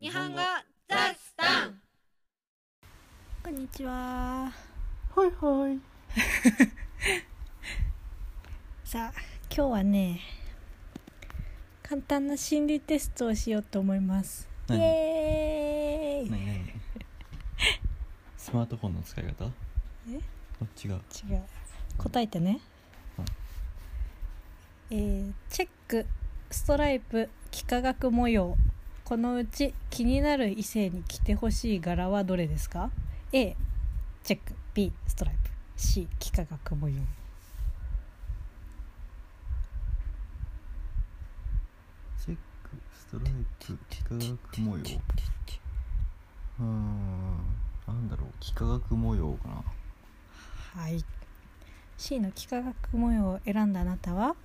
日本語ザスタンこんにちは。はいはい。さあ、今日はね、簡単な心理テストをしようと思います。イ何エーイ何？何？スマートフォンの使い方？え？あ違う違う。答えてね。はいえーチェック、ストライプ、幾何学模様。このうち気になる異性に着てほしい柄はどれですか ?A、チェック、B、ストライプ、C、幾何学模様。チェックストライプ幾何学模様うーんなんだろう幾何学模様かなはい。C の幾何学模様を選んだあなたは、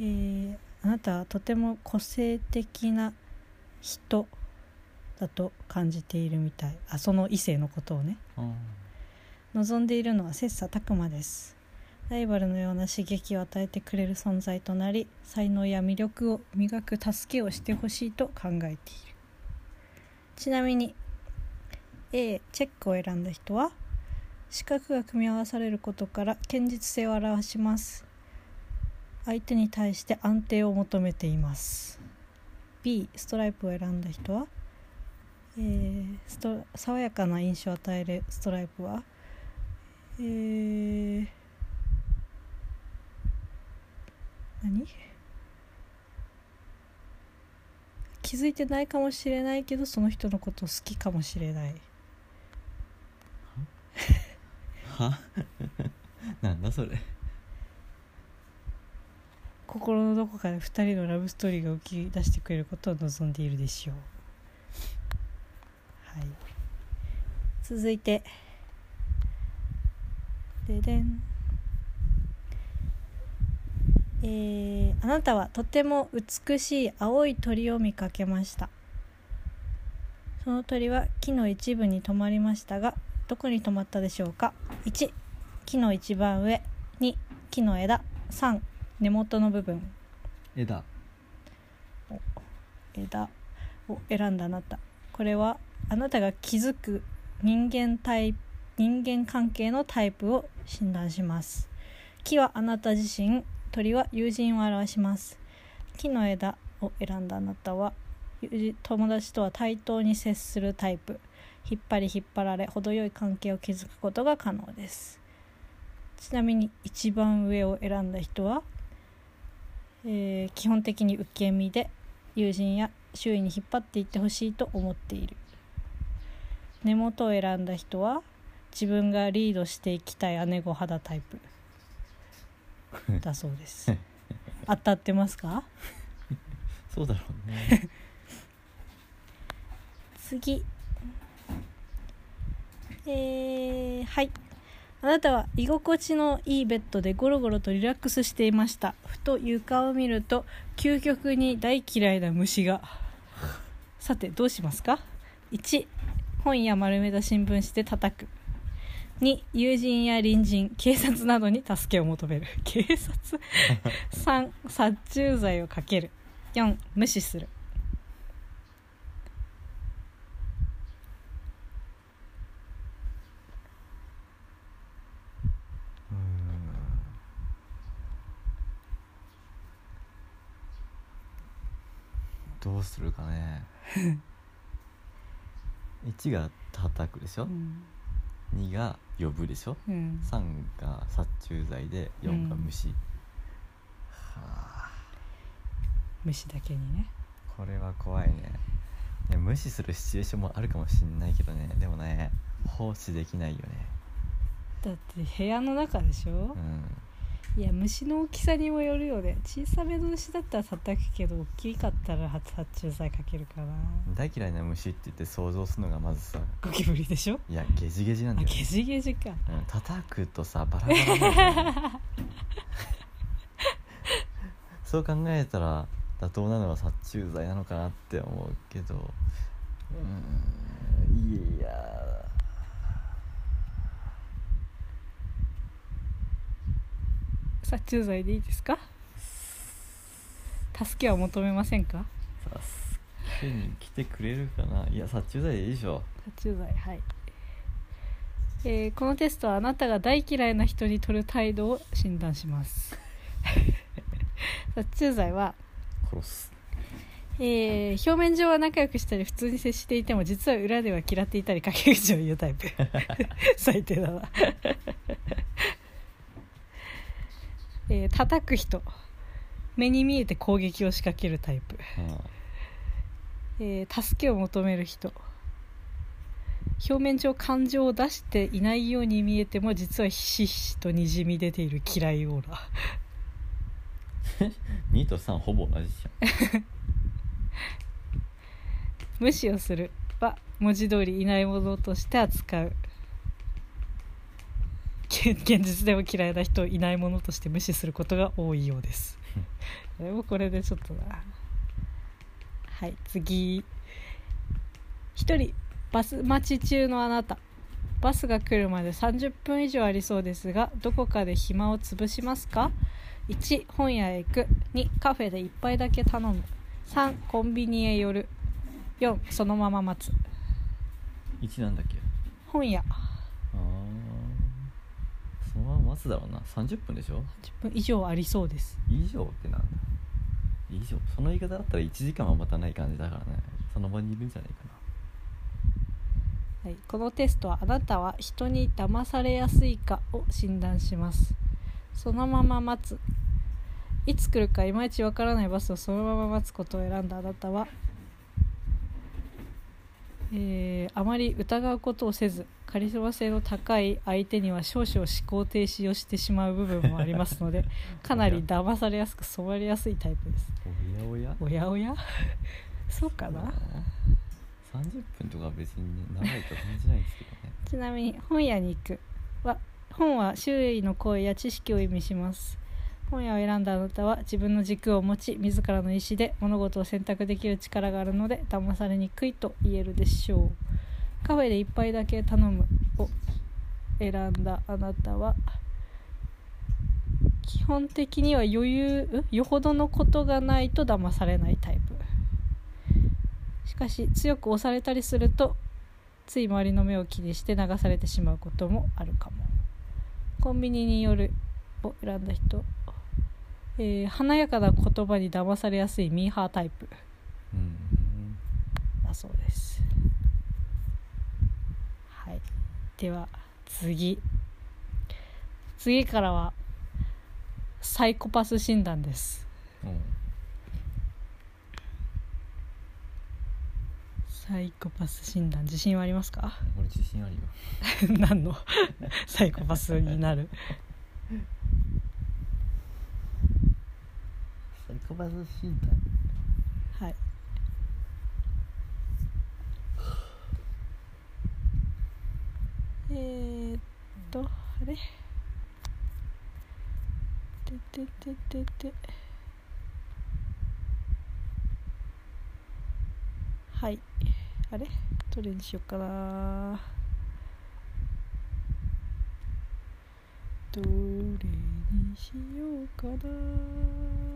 えーあなたはとても個性的な人だと感じているみたい。あその異性のことをね。あ望んでいるのは切磋琢磨です。ライバルのような刺激を与えてくれる存在となり才能や魅力を磨く助けをしてほしいと考えている。ちなみに A チェックを選んだ人は四角が組み合わされることから堅実性を表します相手に対して安定を求めています。B ストライプを選んだ人は、えースト爽やかな印象を与えるストライプは？えー、何？気づいてないかもしれないけどその人のこと好きかもしれない。は？なんだそれ。心のどこかで2人のラブストーリーが浮き出してくれることを望んでいるでしょう。はい。続いて。ででん。えーあなたはとても美しい青い鳥を見かけました。その鳥は木の一部に止まりましたがどこに止まったでしょうか？1木の一番上。2木の枝。3根元の部分。枝。枝。を選んだあなた。これはあなたが気づく人間タイプ人間関係のタイプを診断します。木はあなた自身鳥は友人を表します。木の枝を選んだあなたは友人友達とは対等に接するタイプ。引っ張り引っ張られ程よい関係を築くことが可能です。ちなみに一番上を選んだ人は、えー基本的に受け身で友人や周囲に引っ張っていってほしいと思っている。根元を選んだ人は自分がリードしていきたい姉御肌タイプ。だそうです。当たってますか？そうだろうね。次。えー、はいあなたは居心地のいいベッドでゴロゴロとリラックスしていました。ふと床を見ると究極に大嫌いな虫が。さてどうしますか？1本や丸めた新聞紙で叩く。2友人や隣人警察などに助けを求める。警察？3殺虫剤をかける。4無視する。うするかね。1が叩くでしょ？うん。2が呼ぶでしょ？うん。3が殺虫剤で4が虫、はあ。虫だけにね。これは怖いね。ね無視するシチュエーションもあるかもしんないけどね。でもね放置できないよね。だって部屋の中でしょ？う、んいや虫の大きさにもよるよね。小さめの虫だったら叩くけど大きかったら殺虫剤かけるかな。大嫌いな虫って言って想像するのがまずさゴキブリでしょ？いやゲジゲジなんだよ、ね。あゲジゲジか。うん、叩くとさバラバラなんだよね。そう考えたら妥当なのは殺虫剤なのかなって思うけど。うんいや殺虫剤でいいですか？助けは求めませんか？助けに来てくれるかな？いや殺虫剤でいいでしょ。殺虫剤はい、えーこのテストはあなたが大嫌いな人に取る態度を診断します。殺虫剤は、殺す。えー表面上は仲良くしたり普通に接していても実は裏では嫌っていたり陰口を言うタイプ。最低だなえー叩く人。目に見えて攻撃を仕掛けるタイプ。あえー助けを求める人。表面上感情を出していないように見えても実はひしひしとにじみ出ている嫌いオーラ。2と3ほぼ同じじ 無視をするは文字通りいないものとして扱う現現実でも嫌いな人をいないものとして無視することが多いようです。でもこれでちょっとなはい。次。一人バス待ち中のあなた。バスが来るまで30分以上ありそうですがどこかで暇を潰しますか？1本屋へ行く。2カフェで1杯だけ頼む。3コンビニへ寄る。4そのまま待つ。ゃん1なんだっけ。本屋待つだろうな。30分でしょ？10分以上ありそうです。以上ってなんだ。以上。その言い方だったら1時間は待たない感じだからね。その場にいるんじゃないかはい、このテストはあなたは人に騙されやすいかを診断します。そのまま待つ。いつ来るかいまいちわからないバスをそのまま待つことを選んだあなたは、えーあまり疑うことをせずカリスマ性の高い相手には少々思考停止をしてしまう部分もありますので かなり騙されやすく染まりやすいタイプです。なおやおや？おやおや？そうかな？30分とかは別にね長いと感じないんですけどね。ちなみに本屋に行くは本は周囲の声や知識を意味します。本屋を選んだあなたは自分の軸を持ち自らの意思で物事を選択できる力があるので騙されにくいと言えるでしょうカフェで一杯だけ頼む。を選んだあなたは基本的には余裕ん？よほどのことがないと騙されないタイプ。しかし強く押されたりするとつい周りの目を気にして流されてしまうこともあるかも。コンビニによるを選んだ人、えー華やかな言葉に騙されやすいミーハータイプ。うん。だそうですはい。では次。次からはサイコパス診断です。うんサイコパス診断自信はありますか？俺自信あるよ。何の？サイコパスになる。サイコパス診断？はいえー、っとあれ？ててててて。はい。あれ？どれにしようかな。どれにしようかな。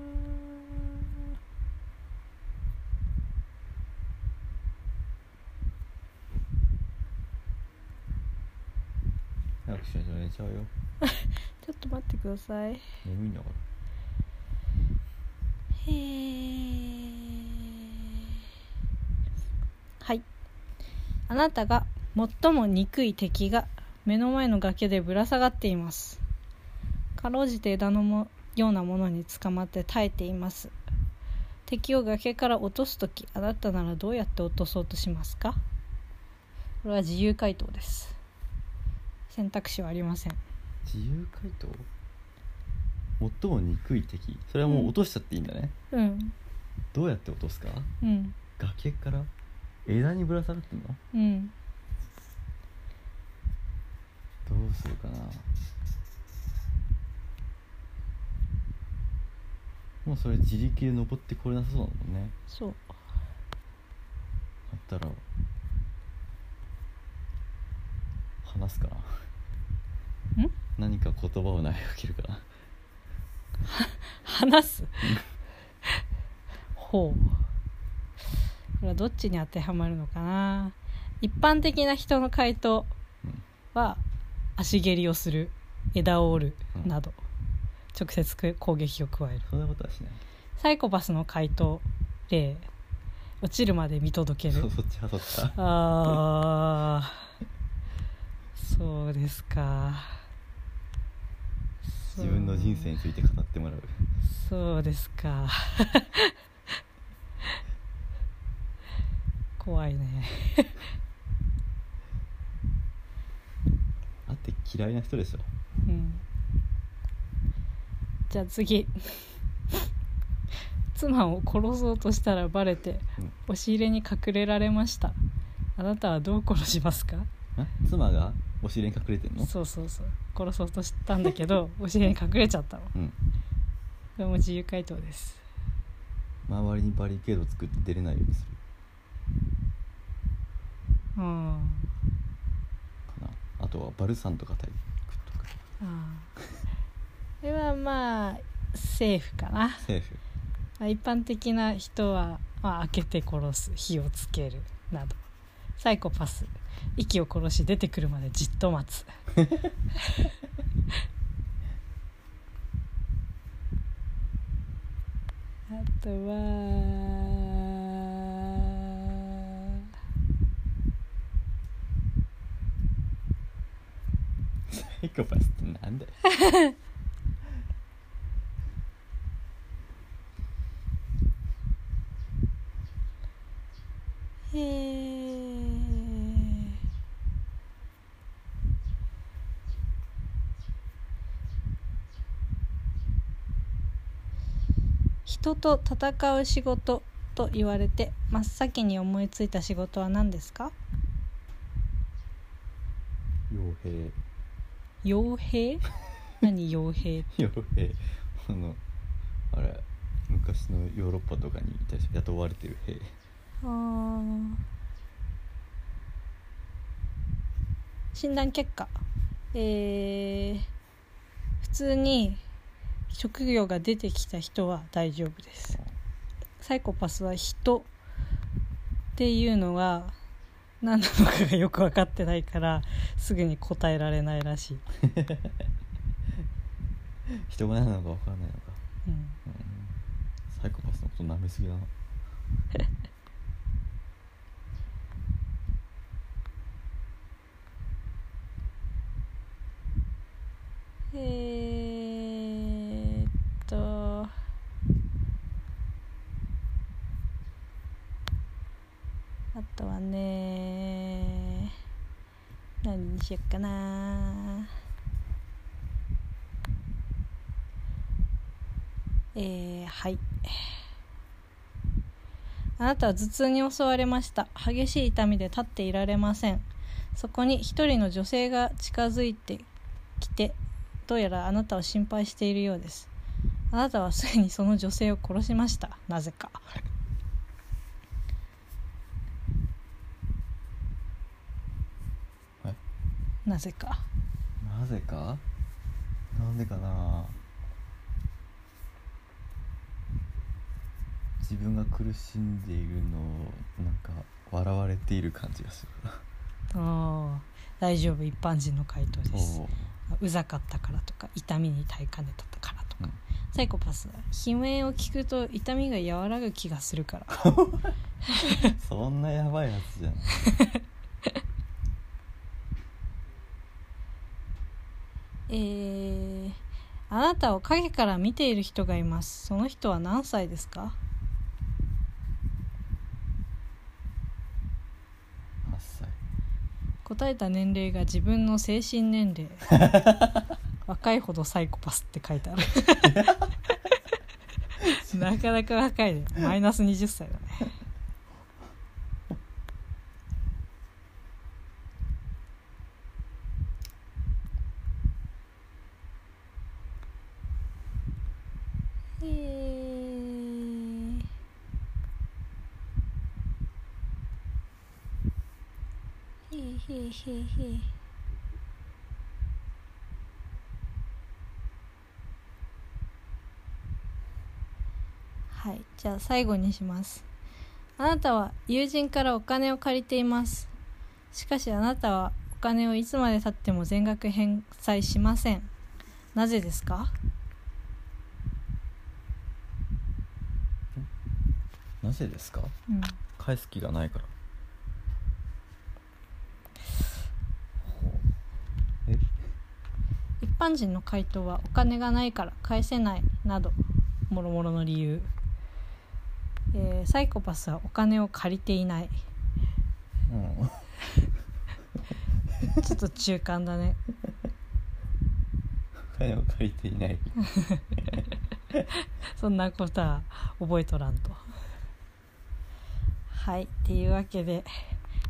早くしないと寝ちゃうよ。ちょっと待ってください。眠いんだから。へー。はい。あなたが最も憎い敵が目の前の崖でぶら下がっています。かろうじて枝のもようなものに捕まって耐えています。敵を崖から落とす時あなたならどうやって落とそうとしますか？これは自由回答です選択肢はありません。自由回答？最も憎い敵？それはもう落としちゃっていいんだね、うん。どうやって落とすか？うん。崖から？枝にぶら下がってんの？うん。どうするかな？もうそれ自力で登ってこれなさそうだもんね。そう。だったら話すかな。ん何か言葉を投げかけるかな。話す？ほう。れはどっちに当てはまるのかな？一般的な人の回答うん。は足蹴りをする枝を折るうん。など。直接攻撃を加える。そんなことはしない。サイコパスの回答例。落ちるまで見届ける。そっち派そっち派あー。そうですか自分の人生について語ってもらう。そうですか。怖いね。あって嫌いな人でしょ。うん。じゃあ次。妻を殺そうとしたらバレてうん。押し入れに隠れられました。あなたはどう殺しますか？あ妻が押し入れに隠れてんの？そうそうそう。殺そうとしたんだけど押し入れに隠れちゃったの。こうん。れも自由回答です。周りにバリケード作って出れないようにする。うん。かな。あとはバルサンとかタイプとかああこれはまあセーフかな。セーフ。まあ一般的な人は、まあ、開けて殺す火をつけるなど。サイコパス息を殺し出てくるまでじっと待つ。あとは。サイコパスってなんだよえー人と戦う仕事と言われて真っ先に思いついた仕事は何ですか？傭兵。傭兵？何傭兵？傭兵。あのあれ昔のヨーロッパとかに雇われてる兵。あー。診断結果。えー普通に職業が出てきた人は大丈夫です。サイコパスは人っていうのが何なのかがよく分かってないからすぐに答えられないらしい、人が何なのか分からないのか、うん、うん、サイコパスのこと舐めすぎだな。えーっとあとはね何にしよっかな。えー、はい。あなたは頭痛に襲われました。激しい痛みで立っていられません。そこに一人の女性が近づいてきてどうやらあなたを心配しているようです。あなたはすぐにその女性を殺しました。なぜかはいなぜか。なぜか？なんでかな？自分が苦しんでいるのをなんか笑われている感じがする。ああ大丈夫？一般人の回答です。おう。ざかったからとか痛みに耐えかねたからとか、うん。サイコパス。は悲鳴を聞くと痛みが和らぐ気がするから。そんなやばいやつじゃないえー、あなたを影から見ている人がいます。その人は何歳ですか？8歳。答えた年齢が自分の精神年齢。若いほどサイコパスって書いてある。なかなか若いね。マイナス20歳だねえーへいへいへいへいはいじゃあ最後にします。あなたは友人からお金を借りています。しかしあなたはお金をいつまでたっても全額返済しません。なぜですか？なぜですか？うん。返す気がないから。え？一般人の回答はお金がないから返せないなど。もろもろの理由、えーサイコパスはお金を借りていない。うん。ちょっと中間だね。お金を借りていない。そんなことは覚えとらんとはいっていうわけで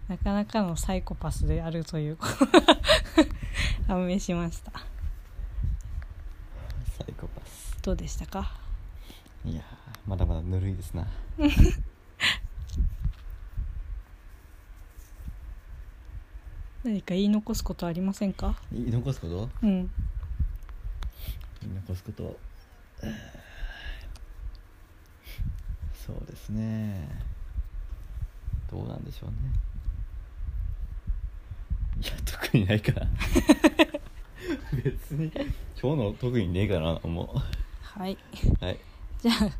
なかなかのサイコパスであるということが判明しました。サイコパス。どうでしたか？いやーまだまだぬるいですな。何か言い残すことありませんか？言い残すこと？うん。言い残すこと。え ーそうですねどうなんでしょうねいや特にないかな 別に今日の特にねえかなもはい。うはいじゃあ、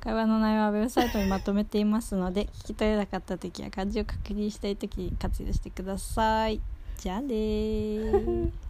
会話の内容はウェブサイトにまとめていますので、聞き取れなかった時や漢字を確認したい時に活用してください。じゃあねー。